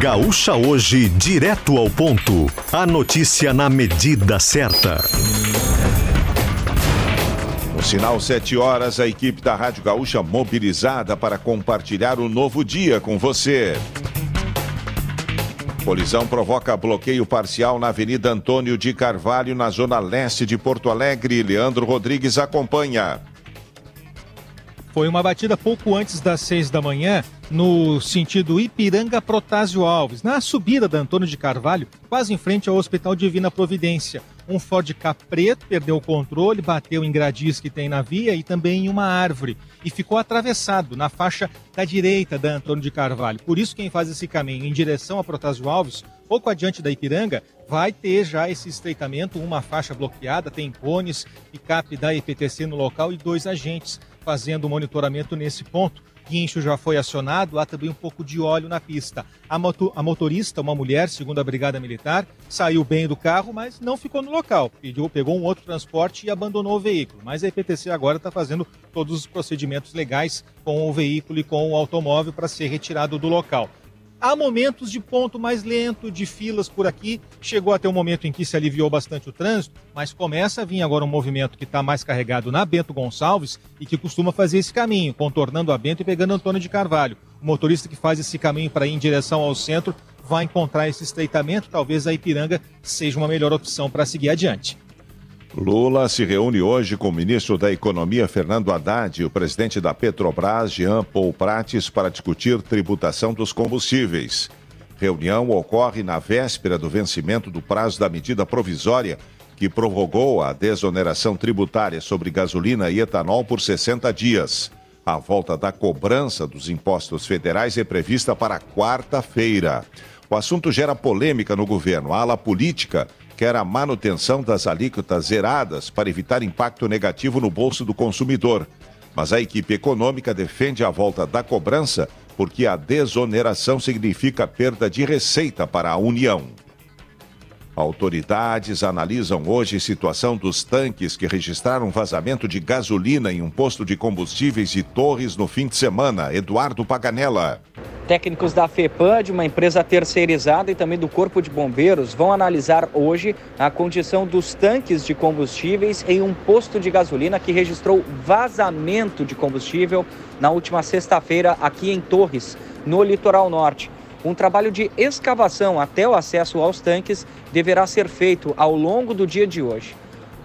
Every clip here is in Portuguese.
Gaúcha Hoje, direto ao ponto. A notícia na medida certa. No sinal 7 horas, a equipe da Rádio Gaúcha mobilizada para compartilhar o novo dia com você. Colisão provoca bloqueio parcial na Avenida Antônio de Carvalho, na zona leste de Porto Alegre. Leandro Rodrigues acompanha. Foi uma batida pouco antes das seis da manhã, no sentido Ipiranga-Protásio Alves, na subida da Antônio de Carvalho, quase em frente ao Hospital Divina Providência. Um Ford K preto perdeu o controle, bateu em gradis que tem na via e também em uma árvore e ficou atravessado na faixa da direita da Antônio de Carvalho. Por isso, quem faz esse caminho em direção a Protásio Alves, pouco adiante da Ipiranga, vai ter já esse estreitamento, uma faixa bloqueada, tem cones, picape da IPTC no local e dois agentes fazendo monitoramento nesse ponto. Guincho já foi acionado, há também um pouco de óleo na pista. A, moto, a, motorista, uma mulher, segundo a Brigada Militar, saiu bem do carro, mas não ficou no local. Pediu, pegou um outro transporte e abandonou o veículo. Mas a IPTC agora está fazendo todos os procedimentos legais com o veículo e com o automóvel para ser retirado do local. Há momentos de ponto mais lento, de filas por aqui. Chegou até um momento em que se aliviou bastante o trânsito, mas começa a vir agora um movimento que está mais carregado na Bento Gonçalves e que costuma fazer esse caminho, contornando a Bento e pegando Antônio de Carvalho. O motorista que faz esse caminho para ir em direção ao centro vai encontrar esse estreitamento. Talvez a Ipiranga seja uma melhor opção para seguir adiante. Lula se reúne hoje com o ministro da Economia, Fernando Haddad, e o presidente da Petrobras, Jean Paul Prates, para discutir tributação dos combustíveis. Reunião ocorre na véspera do vencimento do prazo da medida provisória que prorrogou a desoneração tributária sobre gasolina e etanol por 60 dias. A volta da cobrança dos impostos federais é prevista para quarta-feira. O assunto gera polêmica no governo. A ala política quer a manutenção das alíquotas zeradas para evitar impacto negativo no bolso do consumidor. Mas a equipe econômica defende a volta da cobrança porque a desoneração significa perda de receita para a União. Autoridades analisam hoje a situação dos tanques que registraram vazamento de gasolina em um posto de combustíveis de Torres no fim de semana. Eduardo Paganella. Técnicos da FEPAM, de uma empresa terceirizada, e também do Corpo de Bombeiros vão analisar hoje a condição dos tanques de combustíveis em um posto de gasolina que registrou vazamento de combustível na última sexta-feira aqui em Torres, no litoral norte. Um trabalho de escavação até o acesso aos tanques deverá ser feito ao longo do dia de hoje.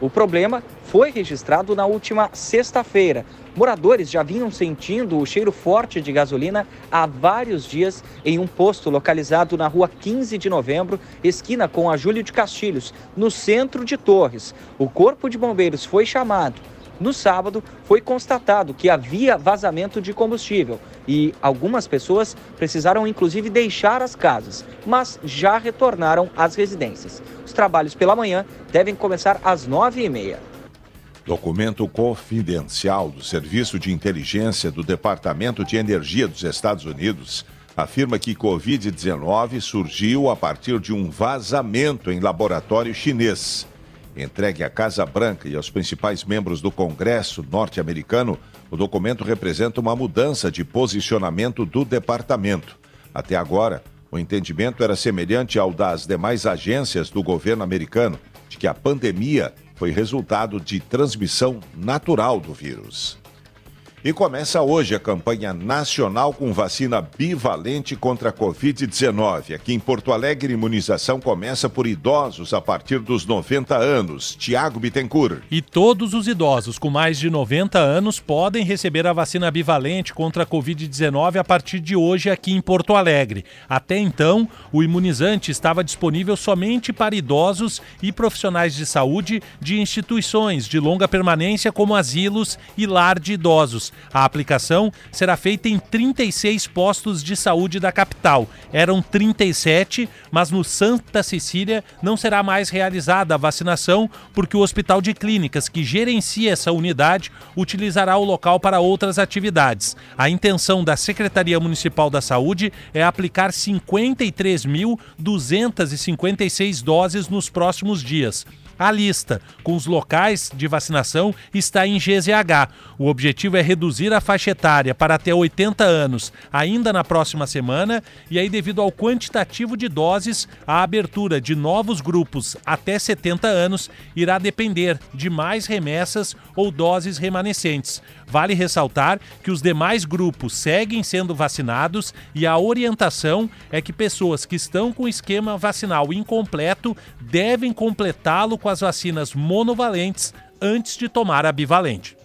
O problema foi registrado na última sexta-feira. Moradores já vinham sentindo o cheiro forte de gasolina há vários dias em um posto localizado na rua 15 de novembro, esquina com a Júlio de Castilhos, no centro de Torres. O Corpo de Bombeiros foi chamado no sábado, foi constatado que havia vazamento de combustível e algumas pessoas precisaram inclusive deixar as casas, mas já retornaram às residências. Os trabalhos pela manhã devem começar às nove e meia. Documento confidencial do Serviço de Inteligência do Departamento de Energia dos Estados Unidos afirma que Covid-19 surgiu a partir de um vazamento em laboratório chinês entregue à Casa Branca e aos principais membros do Congresso norte-americano, o documento representa uma mudança de posicionamento do departamento. Até agora, o entendimento era semelhante ao das demais agências do governo americano, de que a pandemia foi resultado de transmissão natural do vírus. E começa hoje a campanha nacional com vacina bivalente contra a Covid-19. Aqui em Porto Alegre, imunização começa por idosos a partir dos 90 anos. Tiago Bittencourt. E todos os idosos com mais de 90 anos podem receber a vacina bivalente contra a Covid-19 a partir de hoje aqui em Porto Alegre. Até então, o imunizante estava disponível somente para idosos e profissionais de saúde de instituições de longa permanência como asilos e lar de idosos. A aplicação será feita em 36 postos de saúde da capital. Eram 37, mas no Santa Cecília não será mais realizada a vacinação porque o Hospital de Clínicas, que gerencia essa unidade, utilizará o local para outras atividades. A intenção da Secretaria Municipal da Saúde é aplicar 53.256 doses nos próximos dias. A lista com os locais de vacinação está em GZH. O objetivo é reduzir a faixa etária para até 80 anos ainda na próxima semana e aí devido ao quantitativo de doses, a abertura de novos grupos até 70 anos irá depender de mais remessas ou doses remanescentes. Vale ressaltar que os demais grupos seguem sendo vacinados e a orientação é que pessoas que estão com esquema vacinal incompleto devem completá-lo com as vacinas monovalentes antes de tomar a bivalente.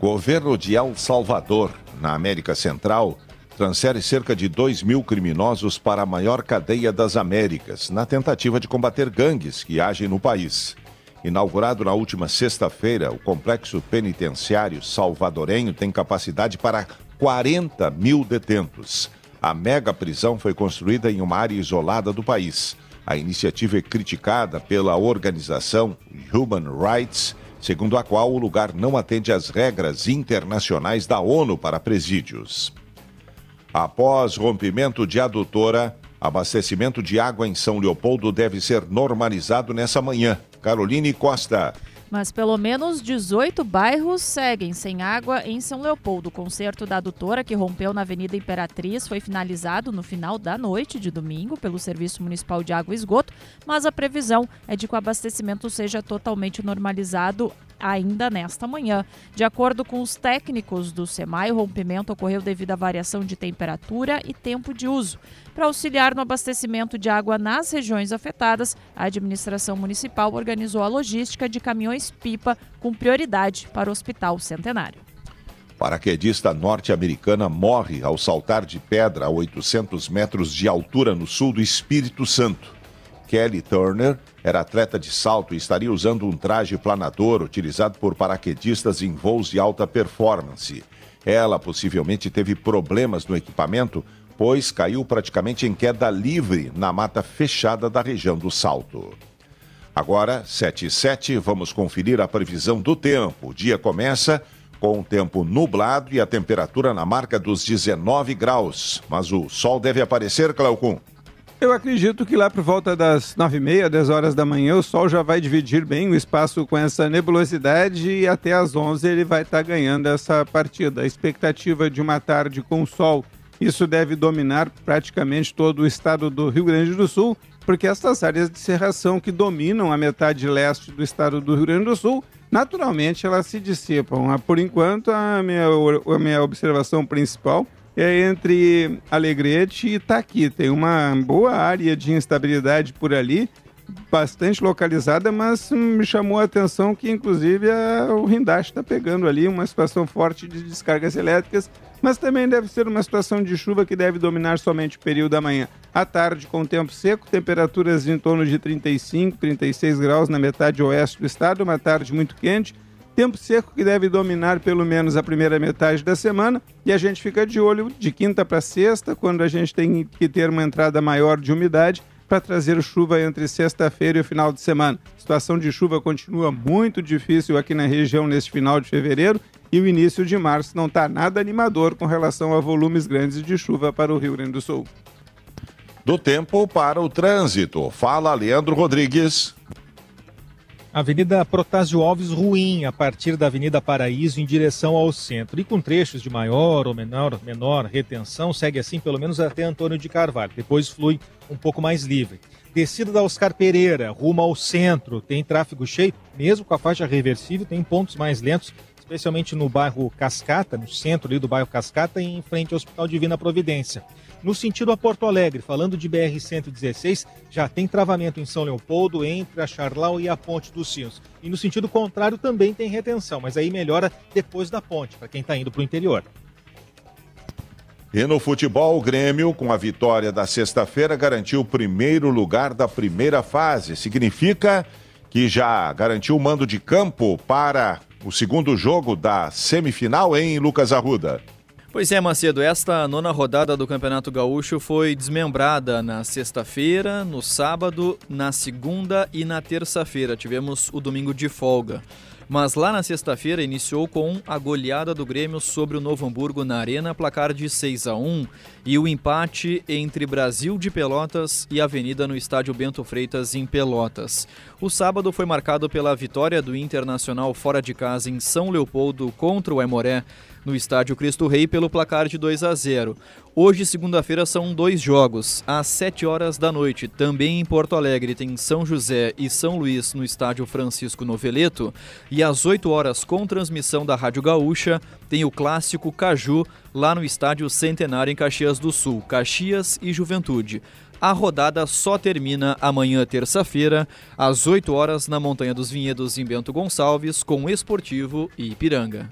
Governo de El Salvador, na América Central, transfere cerca de 2 mil criminosos para a maior cadeia das Américas, na tentativa de combater gangues que agem no país. Inaugurado na última sexta-feira, o complexo penitenciário salvadorenho tem capacidade para 40 mil detentos. A mega prisão foi construída em uma área isolada do país. A iniciativa é criticada pela organização Human Rights, segundo a qual o lugar não atende às regras internacionais da ONU para presídios. Após rompimento de adutora, abastecimento de água em São Leopoldo deve ser normalizado nessa manhã. Caroline Costa. Mas pelo menos 18 bairros seguem sem água em São Leopoldo. O concerto da adutora que rompeu na Avenida Imperatriz foi finalizado no final da noite de domingo pelo Serviço Municipal de Água e Esgoto, mas a previsão é de que o abastecimento seja totalmente normalizado ainda nesta manhã. De acordo com os técnicos do SEMAI, o rompimento ocorreu devido à variação de temperatura e tempo de uso. Para auxiliar no abastecimento de água nas regiões afetadas, a administração municipal organizou a logística de caminhões-pipa com prioridade para o Hospital Centenário. Paraquedista norte-americana morre ao saltar de pedra a 800 metros de altura no sul do Espírito Santo. Kelly Turner era atleta de salto e estaria usando um traje planador utilizado por paraquedistas em voos de alta performance. Ela possivelmente teve problemas no equipamento, pois caiu praticamente em queda livre na mata fechada da região do salto. Agora, 7 e 7, vamos conferir a previsão do tempo. O dia começa com o tempo nublado e a temperatura na marca dos 19 graus. Mas o sol deve aparecer, Cleocum. Eu acredito que lá por volta das 9h30, 10 horas da manhã, o Sol já vai dividir bem o espaço com essa nebulosidade e até às 11 ele vai estar tá ganhando essa partida. A expectativa de uma tarde com Sol, isso deve dominar praticamente todo o estado do Rio Grande do Sul, porque estas áreas de serração que dominam a metade leste do estado do Rio Grande do Sul, naturalmente elas se dissipam. Por enquanto, a minha, a minha observação principal é entre Alegrete e Itaqui. Tem uma boa área de instabilidade por ali, bastante localizada, mas me chamou a atenção que, inclusive, a, o Rindache está pegando ali uma situação forte de descargas elétricas, mas também deve ser uma situação de chuva que deve dominar somente o período da manhã. À tarde, com tempo seco, temperaturas em torno de 35, 36 graus na metade oeste do estado, uma tarde muito quente Tempo seco que deve dominar pelo menos a primeira metade da semana e a gente fica de olho de quinta para sexta, quando a gente tem que ter uma entrada maior de umidade para trazer chuva entre sexta-feira e o final de semana. A situação de chuva continua muito difícil aqui na região neste final de fevereiro e o início de março não está nada animador com relação a volumes grandes de chuva para o Rio Grande do Sul. Do tempo para o trânsito. Fala, Leandro Rodrigues. Avenida Protásio Alves ruim, a partir da Avenida Paraíso em direção ao centro. E com trechos de maior ou menor, menor retenção, segue assim pelo menos até Antônio de Carvalho. Depois flui um pouco mais livre. Descida da Oscar Pereira, rumo ao centro, tem tráfego cheio, mesmo com a faixa reversível, tem pontos mais lentos, especialmente no bairro Cascata, no centro ali do bairro Cascata, e em frente ao Hospital Divina Providência. No sentido a Porto Alegre, falando de BR-116, já tem travamento em São Leopoldo entre a Charlau e a Ponte dos Sinos. E no sentido contrário também tem retenção, mas aí melhora depois da ponte, para quem está indo para o interior. E no futebol, o Grêmio, com a vitória da sexta-feira, garantiu o primeiro lugar da primeira fase. Significa que já garantiu o mando de campo para o segundo jogo da semifinal em Lucas Arruda. Pois é, Macedo, esta nona rodada do Campeonato Gaúcho foi desmembrada na sexta-feira, no sábado, na segunda e na terça-feira. Tivemos o domingo de folga. Mas lá na sexta-feira iniciou com a goleada do Grêmio sobre o Novo Hamburgo na Arena, placar de 6 a 1 e o empate entre Brasil de Pelotas e Avenida no estádio Bento Freitas em Pelotas. O sábado foi marcado pela vitória do Internacional fora de casa em São Leopoldo contra o Aimoré no estádio Cristo Rei pelo placar de 2 a 0. Hoje, segunda-feira, são dois jogos. Às 7 horas da noite, também em Porto Alegre, tem São José e São Luís no estádio Francisco Noveleto. E às 8 horas, com transmissão da Rádio Gaúcha, tem o clássico Caju lá no estádio Centenário em Caxias do Sul, Caxias e Juventude. A rodada só termina amanhã, terça-feira, às 8 horas, na Montanha dos Vinhedos, em Bento Gonçalves, com Esportivo e Ipiranga.